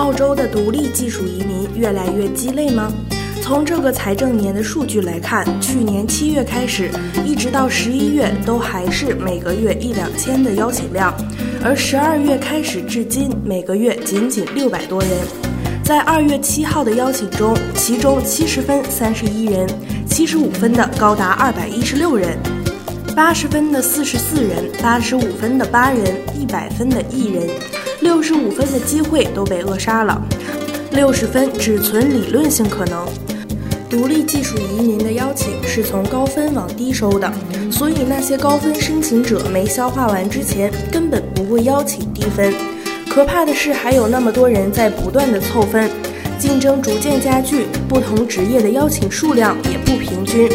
澳洲的独立技术移民越来越鸡肋吗？从这个财政年的数据来看，去年七月开始，一直到十一月都还是每个月一两千的邀请量，而十二月开始至今，每个月仅仅六百多人。在二月七号的邀请中，其中七十分三十一人，七十五分的高达二百一十六人，八十分的四十四人，八十五分的八人，一百分的一人。六十五分的机会都被扼杀了，六十分只存理论性可能。独立技术移民的邀请是从高分往低收的，所以那些高分申请者没消化完之前，根本不会邀请低分。可怕的是，还有那么多人在不断的凑分，竞争逐渐加剧，不同职业的邀请数量也不平均，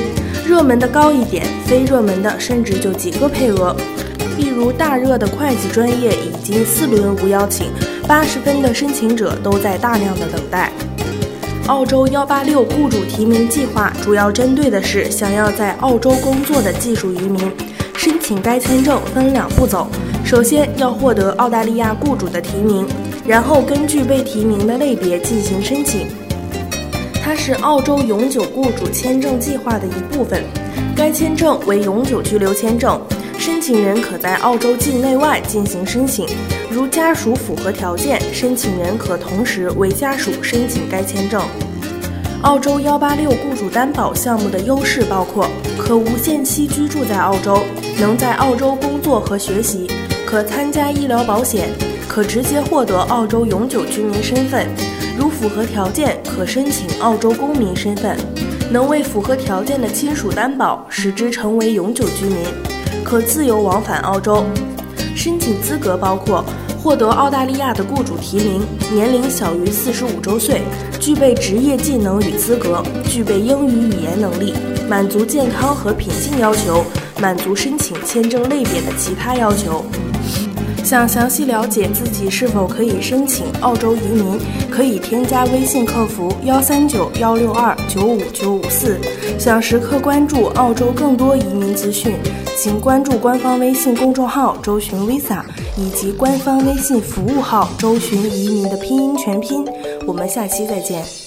热门的高一点，非热门的甚至就几个配额。例如，大热的会计专业已经四轮无邀请，八十分的申请者都在大量的等待。澳洲幺八六雇主提名计划主要针对的是想要在澳洲工作的技术移民。申请该签证分两步走，首先要获得澳大利亚雇主的提名，然后根据被提名的类别进行申请。它是澳洲永久雇主签证计划的一部分。该签证为永久居留签证。申请人可在澳洲境内外进行申请，如家属符合条件，申请人可同时为家属申请该签证。澳洲幺八六雇主担保项目的优势包括：可无限期居住在澳洲，能在澳洲工作和学习，可参加医疗保险，可直接获得澳洲永久居民身份，如符合条件，可申请澳洲公民身份，能为符合条件的亲属担保，使之成为永久居民。可自由往返澳洲，申请资格包括获得澳大利亚的雇主提名，年龄小于四十五周岁，具备职业技能与资格，具备英语语言能力，满足健康和品性要求，满足申请签证类别的其他要求。想详细了解自己是否可以申请澳洲移民，可以添加微信客服幺三九幺六二九五九五四。想时刻关注澳洲更多移民资讯。请关注官方微信公众号“周巡 Visa” 以及官方微信服务号“周巡移民”的拼音全拼。我们下期再见。